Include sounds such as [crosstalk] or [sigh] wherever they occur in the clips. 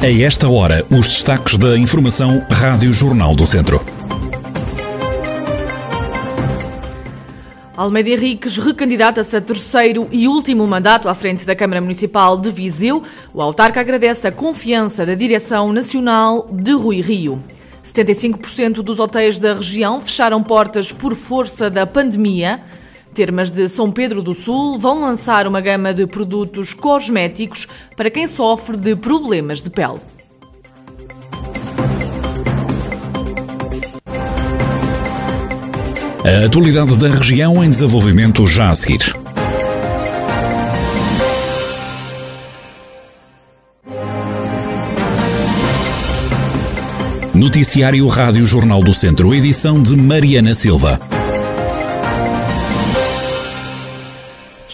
A esta hora, os destaques da Informação Rádio Jornal do Centro. Almeida Henriques recandidata-se a terceiro e último mandato à frente da Câmara Municipal de Viseu. O autarca agradece a confiança da Direção Nacional de Rui Rio. 75% dos hotéis da região fecharam portas por força da pandemia. Termas de São Pedro do Sul vão lançar uma gama de produtos cosméticos para quem sofre de problemas de pele. A atualidade da região em desenvolvimento já a seguir. Noticiário Rádio Jornal do Centro, edição de Mariana Silva.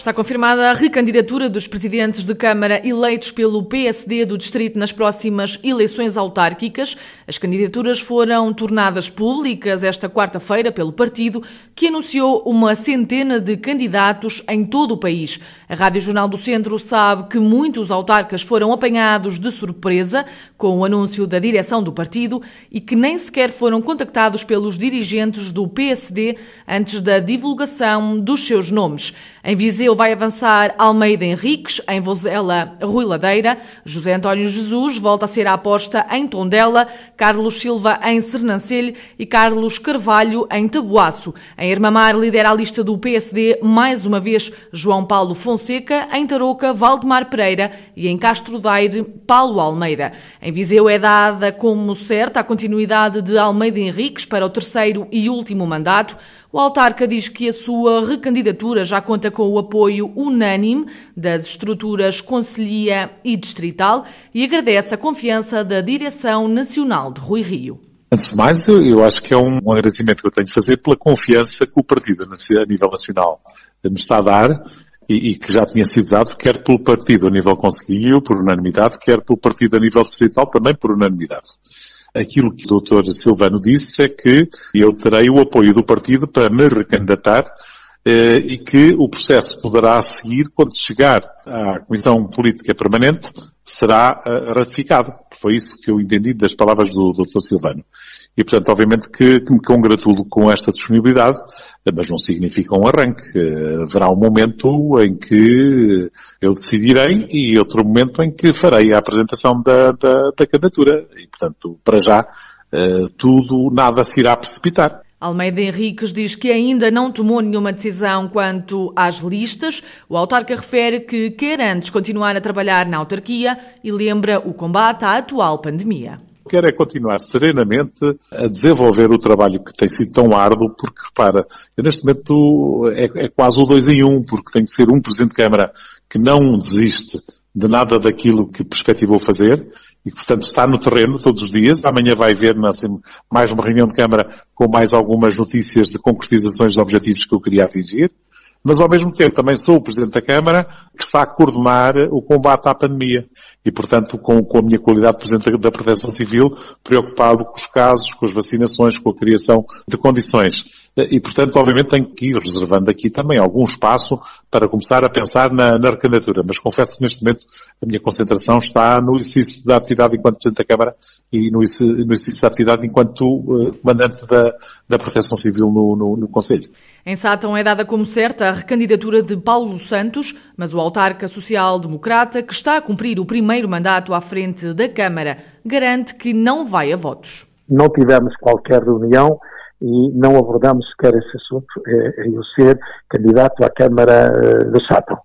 Está confirmada a recandidatura dos presidentes de Câmara eleitos pelo PSD do Distrito nas próximas eleições autárquicas. As candidaturas foram tornadas públicas esta quarta-feira pelo partido, que anunciou uma centena de candidatos em todo o país. A Rádio Jornal do Centro sabe que muitos autarcas foram apanhados de surpresa com o anúncio da direção do partido e que nem sequer foram contactados pelos dirigentes do PSD antes da divulgação dos seus nomes. Em Viseu, vai avançar Almeida Henriques, em Vozela, Rui Ladeira, José António Jesus volta a ser a aposta em Tondela, Carlos Silva em Sernancelho e Carlos Carvalho em Tabuaço. Em Irmamar lidera a lista do PSD mais uma vez João Paulo Fonseca, em Tarouca Valdemar Pereira e em Castro Daire Paulo Almeida. Em Viseu é dada como certa a continuidade de Almeida Henriques para o terceiro e último mandato. O autarca diz que a sua recandidatura já conta com o apoio unânime das estruturas Conselhia e Distrital e agradece a confiança da Direção Nacional de Rui Rio. Antes de mais, eu acho que é um agradecimento que eu tenho de fazer pela confiança que o partido a nível nacional me está a dar e, que já tinha sido dado, quer pelo partido a nível conselhio, por unanimidade, quer pelo partido a nível distrital, também por unanimidade. Aquilo que o Dr. Silvano disse é que eu terei o apoio do partido para me recandidatar eh, e que o processo poderá seguir quando chegar à Comissão Política Permanente, será eh, ratificado. Foi isso que eu entendi das palavras do Dr. Silvano. E, portanto, obviamente que, que me congratulo com esta disponibilidade, mas não significa um arranque. Haverá um momento em que eu decidirei e outro momento em que farei a apresentação da, da, da candidatura. E, portanto, para já, eh, tudo, nada se irá precipitar. Almeida Henriques diz que ainda não tomou nenhuma decisão quanto às listas. O autarca refere que quer antes continuar a trabalhar na autarquia e lembra o combate à atual pandemia. Quero é continuar serenamente a desenvolver o trabalho que tem sido tão árduo, porque repara, eu neste momento é, é quase o dois em um, porque tem que ser um Presidente de Câmara que não desiste de nada daquilo que perspectivou fazer e que, portanto, está no terreno todos os dias. Amanhã vai assim, mais uma reunião de Câmara com mais algumas notícias de concretizações de objetivos que eu queria atingir. Mas, ao mesmo tempo, também sou o Presidente da Câmara que está a coordenar o combate à pandemia e, portanto, com, com a minha qualidade de Presidente da Proteção Civil, preocupado com os casos, com as vacinações, com a criação de condições. E, portanto, obviamente tenho que ir reservando aqui também algum espaço para começar a pensar na, na recandidatura. Mas confesso que neste momento a minha concentração está no exercício da atividade enquanto Presidente da Câmara e no, no exercício da atividade enquanto uh, Comandante da, da Proteção Civil no, no, no Conselho. Em Sátão é dada como certa a recandidatura de Paulo Santos, mas o autarca social-democrata, que está a cumprir o primeiro mandato à frente da Câmara, garante que não vai a votos. Não tivemos qualquer reunião e não abordamos sequer esse assunto, é, eu ser candidato à Câmara eh, de Sátão.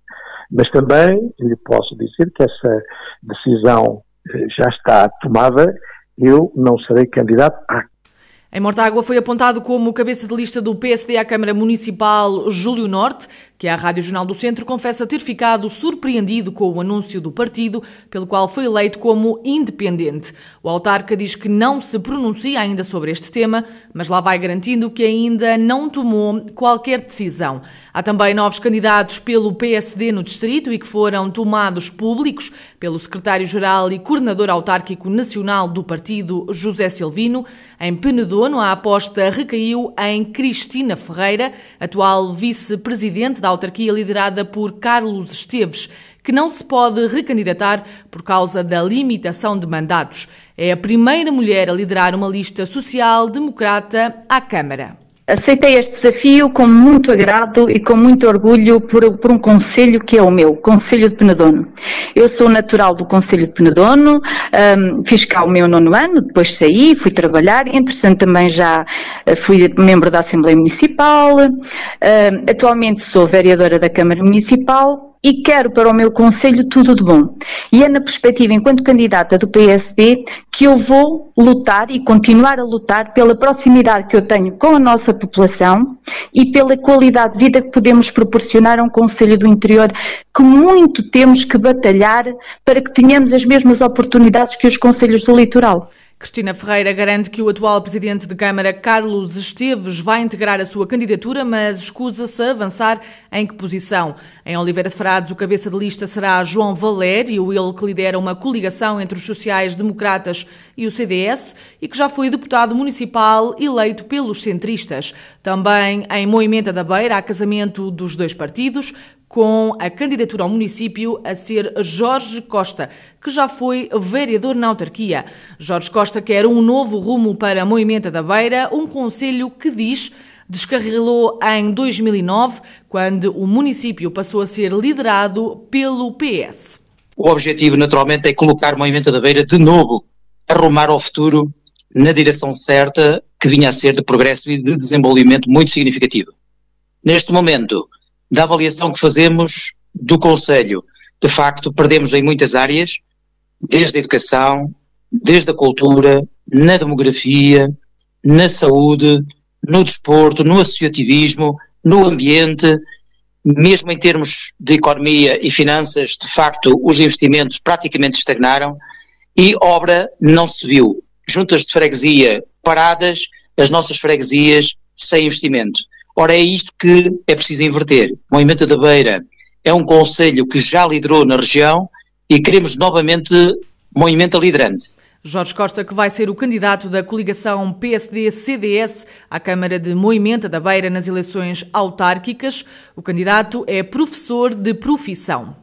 Mas também lhe posso dizer que essa decisão eh, já está tomada, eu não serei candidato à em Mortágua foi apontado como cabeça de lista do PSD à Câmara Municipal Júlio Norte, que a Rádio Jornal do Centro confessa ter ficado surpreendido com o anúncio do partido, pelo qual foi eleito como independente. O autarca diz que não se pronuncia ainda sobre este tema, mas lá vai garantindo que ainda não tomou qualquer decisão. Há também novos candidatos pelo PSD no distrito e que foram tomados públicos pelo secretário-geral e coordenador autárquico nacional do partido, José Silvino, em Penedor Penedono, a aposta recaiu em Cristina Ferreira, atual vice-presidente da autarquia liderada por Carlos Esteves, que não se pode recandidatar por causa da limitação de mandatos. É a primeira mulher a liderar uma lista social-democrata à Câmara. Aceitei este desafio com muito agrado e com muito orgulho por, por, um conselho que é o meu, Conselho de Penedono. Eu sou natural do Conselho de Penedono, um, fiz cá o meu nono ano, depois saí, fui trabalhar, entretanto também já eh, fui membro da Assembleia Municipal, um, atualmente sou vereadora da Câmara Municipal e quero para o meu Conselho tudo de bom. E é na perspectiva, enquanto candidata do PSD, que eu vou lutar e continuar a lutar pela proximidade que eu tenho com a nossa população e pela qualidade de vida que podemos proporcionar a um Conselho do Interior que muito temos que batalhar para que tenhamos as mesmas oportunidades que os Conselhos do Litoral. Cristina Ferreira garante que o atual presidente de Câmara, Carlos Esteves, vai integrar a sua candidatura, mas escusa-se a avançar em que posição. Em Oliveira de Frades, o cabeça de lista será João Valério, ele que lidera uma coligação entre os sociais-democratas e o CDS e que já foi deputado municipal eleito pelos centristas. Também em Moimenta da Beira, há casamento dos dois partidos, com a candidatura ao município a ser Jorge Costa, que já foi vereador na autarquia. Jorge Costa quer um novo rumo para Moimenta da Beira, um conselho que diz descarrilou em 2009, quando o município passou a ser liderado pelo PS. O objetivo, naturalmente, é colocar Moimenta da Beira de novo, arrumar ao futuro na direção certa que vinha a ser de progresso e de desenvolvimento muito significativo. Neste momento, da avaliação que fazemos do Conselho. De facto, perdemos em muitas áreas, desde a educação, desde a cultura, na demografia, na saúde, no desporto, no associativismo, no ambiente, mesmo em termos de economia e finanças, de facto, os investimentos praticamente estagnaram e obra não se viu. Juntas de freguesia paradas, as nossas freguesias sem investimento. Ora, é isto que é preciso inverter. Moimenta da Beira é um conselho que já liderou na região e queremos novamente Moimenta liderante. Jorge Costa, que vai ser o candidato da coligação PSD-CDS à Câmara de Moimenta da Beira nas eleições autárquicas. O candidato é professor de profissão.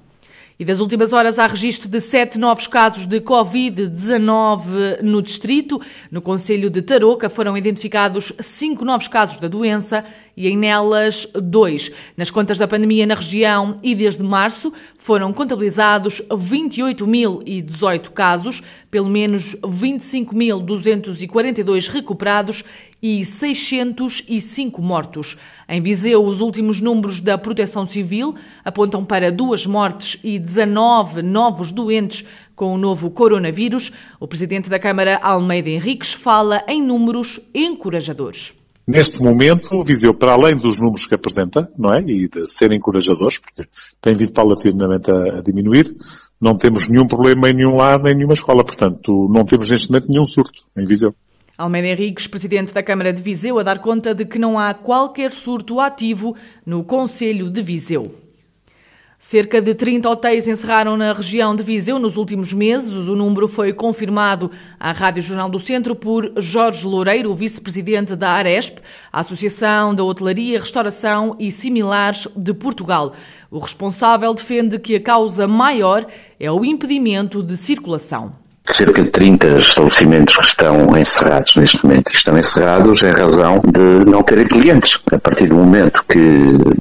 E das últimas horas há registro de sete novos casos de Covid-19 no distrito. No Conselho de Tarouca foram identificados cinco novos casos da doença e em nelas dois. Nas contas da pandemia na região e desde março foram contabilizados 28.018 casos, pelo menos 25.242 recuperados e 605 mortos. Em Viseu, os últimos números da Proteção Civil apontam para duas mortes e 19 novos doentes com o novo coronavírus. O presidente da Câmara, Almeida Henriques, fala em números encorajadores. Neste momento, Viseu, para além dos números que apresenta, não é? E de serem encorajadores, porque tem vindo paulatinamente a, a diminuir, não temos nenhum problema em nenhum lado, nem nenhuma escola. Portanto, não temos neste momento nenhum surto em Viseu. Almeida Henriques, presidente da Câmara de Viseu, a dar conta de que não há qualquer surto ativo no Conselho de Viseu. Cerca de 30 hotéis encerraram na região de Viseu nos últimos meses. O número foi confirmado à Rádio Jornal do Centro por Jorge Loureiro, vice-presidente da Aresp, Associação da Hotelaria, Restauração e Similares de Portugal. O responsável defende que a causa maior é o impedimento de circulação cerca de 30 estabelecimentos que estão encerrados neste momento. Estão encerrados em razão de não terem clientes. A partir do momento que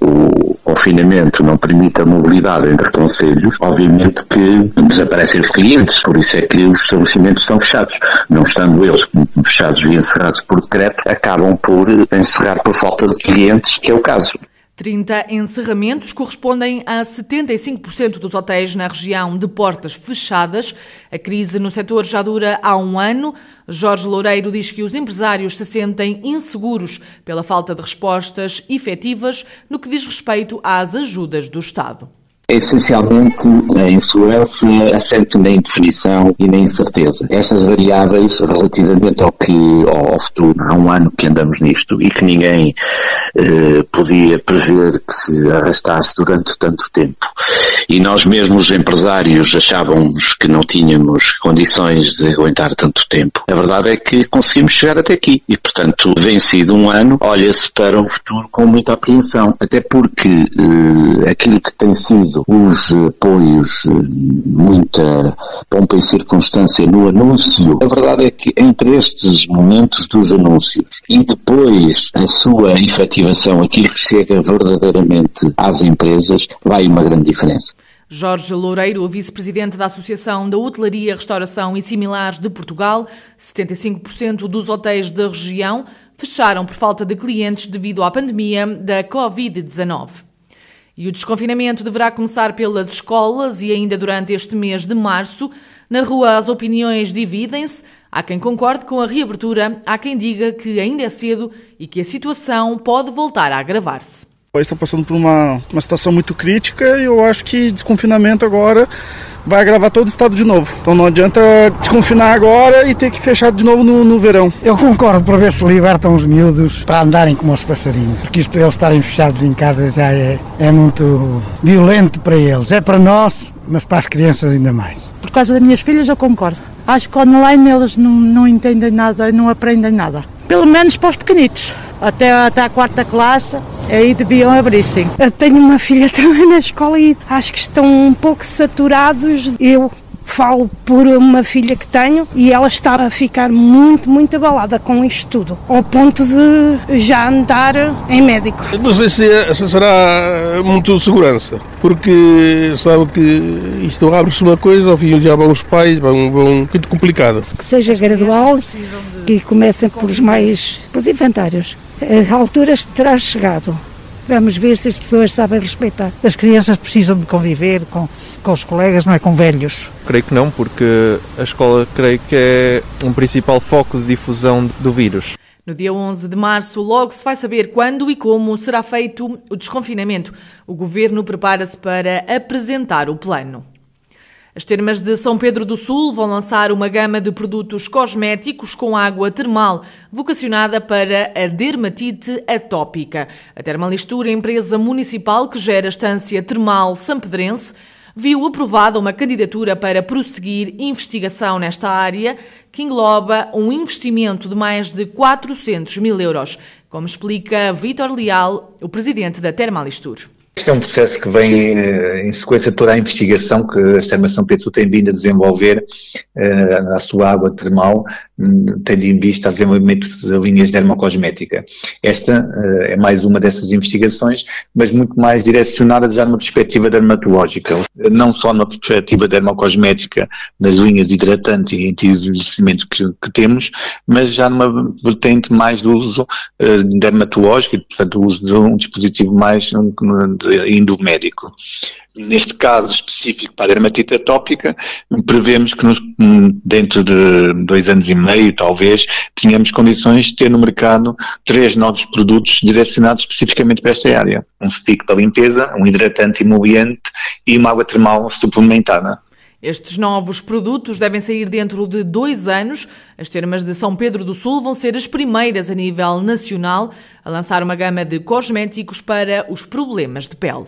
o confinamento não permite a mobilidade entre conselhos, obviamente que desaparecem os clientes. Por isso é que os estabelecimentos são fechados. Não estando eles fechados e encerrados por decreto, acabam por encerrar por falta de clientes, que é o caso. 30 encerramentos correspondem a 75% dos hotéis na região de portas fechadas. A crise no setor já dura há um ano. Jorge Loureiro diz que os empresários se sentem inseguros pela falta de respostas efetivas no que diz respeito às ajudas do Estado. Essencialmente a influência assente na indefinição e na incerteza. Estas variáveis, relativamente ao que ao futuro, há um ano que andamos nisto e que ninguém eh, podia prever que se arrastasse durante tanto tempo. E nós mesmos, os empresários, achávamos que não tínhamos condições de aguentar tanto tempo. A verdade é que conseguimos chegar até aqui e, portanto, vencido um ano, olha-se para o futuro com muita apreensão. Até porque eh, aquilo que tem sido os apoios, eh, muita pompa e circunstância no anúncio, a verdade é que entre estes momentos dos anúncios e depois a sua efetivação, aquilo que chega verdadeiramente às empresas, vai uma grande diferença. Jorge Loureiro, vice-presidente da Associação da Hotelaria, Restauração e Similares de Portugal, 75% dos hotéis da região fecharam por falta de clientes devido à pandemia da Covid-19. E o desconfinamento deverá começar pelas escolas e ainda durante este mês de março. Na rua as opiniões dividem-se. Há quem concorde com a reabertura, há quem diga que ainda é cedo e que a situação pode voltar a agravar-se país está passando por uma, uma situação muito crítica e eu acho que desconfinamento agora vai agravar todo o estado de novo. Então não adianta desconfinar agora e ter que fechar de novo no, no verão. Eu concordo para ver se libertam os miúdos para andarem como os passarinhos, porque isto eles estarem fechados em casa já é, é muito violento para eles. É para nós, mas para as crianças ainda mais. Por causa das minhas filhas eu concordo. Acho que online eles não, não entendem nada, não aprendem nada. Pelo menos para os pequenitos até, até a quarta classe, aí deviam abrir sim. Eu tenho uma filha [laughs] também na escola e acho que estão um pouco saturados. Eu falo por uma filha que tenho e ela está a ficar muito, muito abalada com isto tudo, ao ponto de já andar em médico. Não sei se, é, se será muito segurança, porque sabe que isto abre-se uma coisa, ao fim já vão os pais, vão, vão muito complicado. Que seja gradual, que comecem por os mais, pelos inventários. A altura terá chegado. Vamos ver se as pessoas sabem respeitar. As crianças precisam de conviver com, com os colegas, não é com velhos. Creio que não, porque a escola creio que é um principal foco de difusão do vírus. No dia 11 de março, logo se vai saber quando e como será feito o desconfinamento. O governo prepara-se para apresentar o plano. As termas de São Pedro do Sul vão lançar uma gama de produtos cosméticos com água termal, vocacionada para a dermatite atópica. A Termalistura, empresa municipal que gera a estância termal sampedrense, viu aprovada uma candidatura para prosseguir investigação nesta área, que engloba um investimento de mais de 400 mil euros, como explica Vítor Leal, o presidente da Termalistur. Este é um processo que vem eh, em sequência de toda a investigação que a Extrema São Pedro tem vindo a desenvolver uh, à sua água termal, um, tendo em vista o desenvolvimento de linhas dermocosmética. Esta uh, é mais uma dessas investigações, mas muito mais direcionada já numa perspectiva dermatológica, não só na perspectiva dermocosmética, nas linhas hidratantes e anti-envelhecimento que, que, temos, mas já numa vertente mais do uso dermatológico portanto, o uso de um dispositivo mais um, indo médico. Neste caso específico para a dermatite atópica, prevemos que nos, dentro de dois anos e meio, talvez, tenhamos condições de ter no mercado três novos produtos direcionados especificamente para esta área. Um stick para limpeza, um hidratante emoliente e uma água termal suplementada. Estes novos produtos devem sair dentro de dois anos. As termas de São Pedro do Sul vão ser as primeiras a nível nacional a lançar uma gama de cosméticos para os problemas de pele.